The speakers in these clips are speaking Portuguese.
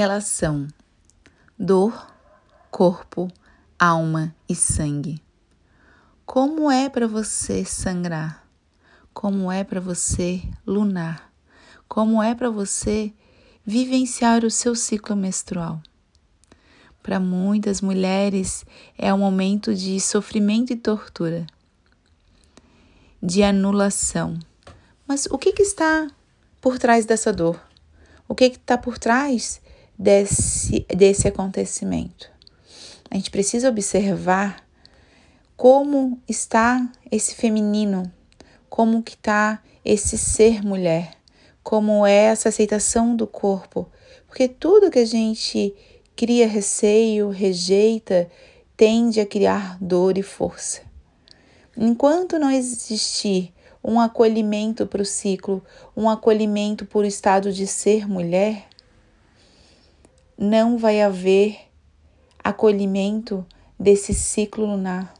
Relação: dor, corpo, alma e sangue. Como é para você sangrar? Como é para você lunar? Como é para você vivenciar o seu ciclo menstrual? Para muitas mulheres é um momento de sofrimento e tortura, de anulação. Mas o que, que está por trás dessa dor? O que está por trás desse, desse acontecimento. A gente precisa observar como está esse feminino, como que está esse ser mulher, como é essa aceitação do corpo, porque tudo que a gente cria receio, rejeita, tende a criar dor e força. Enquanto não existir um acolhimento para o ciclo, um acolhimento por estado de ser mulher, não vai haver acolhimento desse ciclo lunar,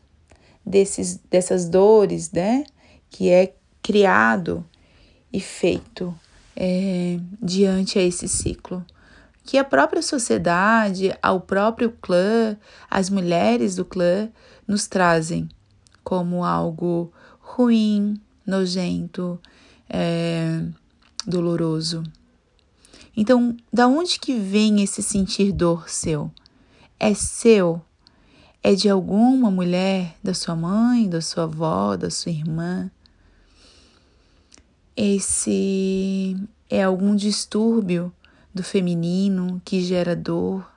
desses, dessas dores, né? Que é criado e feito é, diante a esse ciclo. Que a própria sociedade, ao próprio clã, as mulheres do clã nos trazem como algo ruim, nojento, é, doloroso. Então, da onde que vem esse sentir dor seu? É seu? É de alguma mulher, da sua mãe, da sua avó, da sua irmã? Esse é algum distúrbio do feminino que gera dor,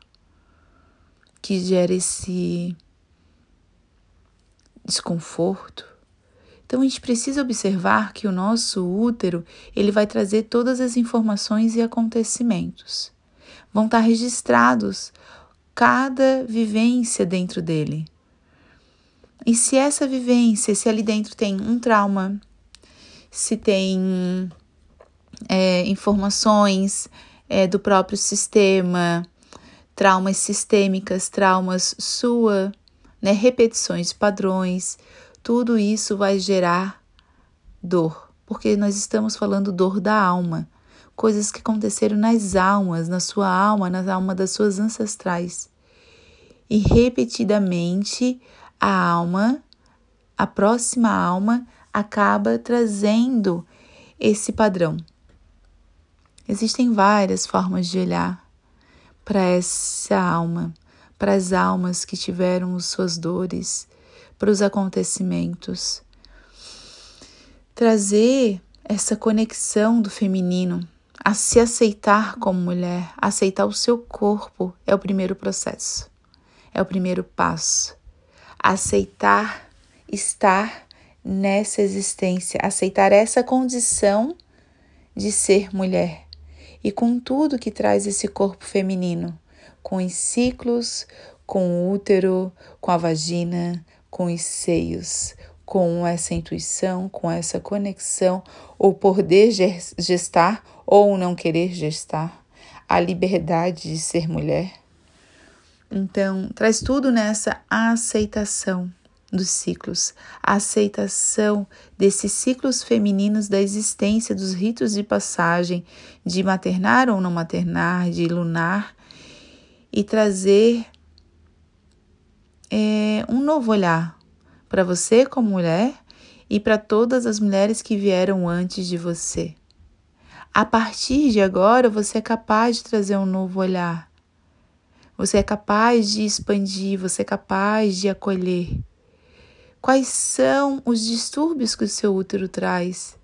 que gera esse desconforto? Então a gente precisa observar que o nosso útero, ele vai trazer todas as informações e acontecimentos. Vão estar registrados cada vivência dentro dele. E se essa vivência, se ali dentro tem um trauma, se tem é, informações é, do próprio sistema, traumas sistêmicas, traumas sua, né, repetições de padrões, tudo isso vai gerar dor, porque nós estamos falando dor da alma, coisas que aconteceram nas almas, na sua alma, na alma das suas ancestrais. E repetidamente a alma, a próxima alma, acaba trazendo esse padrão. Existem várias formas de olhar para essa alma, para as almas que tiveram suas dores, para os acontecimentos. Trazer essa conexão do feminino, a se aceitar como mulher, aceitar o seu corpo é o primeiro processo, é o primeiro passo. Aceitar estar nessa existência, aceitar essa condição de ser mulher e com tudo que traz esse corpo feminino, com os ciclos, com o útero, com a vagina, com os seios, com essa intuição, com essa conexão, ou poder gestar ou não querer gestar, a liberdade de ser mulher. Então, traz tudo nessa aceitação dos ciclos, a aceitação desses ciclos femininos da existência, dos ritos de passagem, de maternar ou não maternar, de lunar, e trazer é, um novo olhar para você como mulher e para todas as mulheres que vieram antes de você. A partir de agora, você é capaz de trazer um novo olhar. Você é capaz de expandir, você é capaz de acolher. Quais são os distúrbios que o seu útero traz?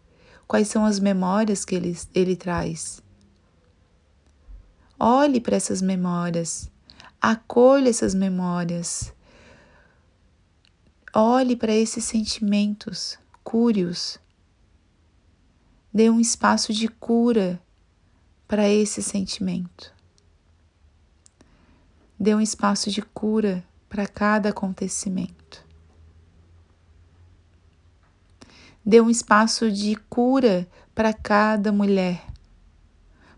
Quais são as memórias que ele, ele traz? Olhe para essas memórias, acolha essas memórias. Olhe para esses sentimentos, cure-os. Dê um espaço de cura para esse sentimento. Dê um espaço de cura para cada acontecimento. Dê um espaço de cura para cada mulher,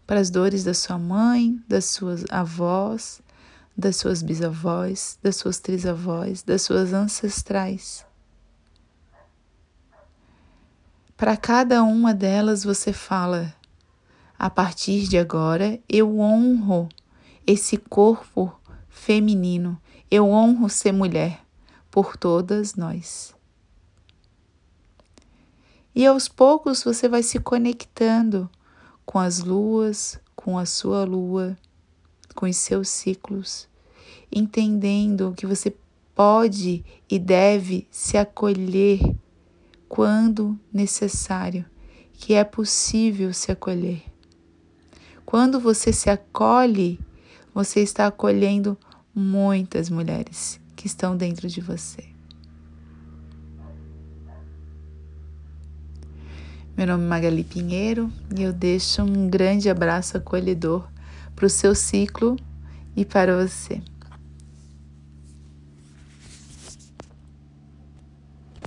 para as dores da sua mãe, das suas avós, das suas bisavós, das suas trisavós, das suas ancestrais. Para cada uma delas você fala: a partir de agora eu honro esse corpo feminino. Eu honro ser mulher por todas nós. E aos poucos você vai se conectando com as luas, com a sua lua, com os seus ciclos, entendendo que você pode e deve se acolher quando necessário, que é possível se acolher. Quando você se acolhe, você está acolhendo muitas mulheres que estão dentro de você. Meu nome é Magali Pinheiro e eu deixo um grande abraço acolhedor para o seu ciclo e para você.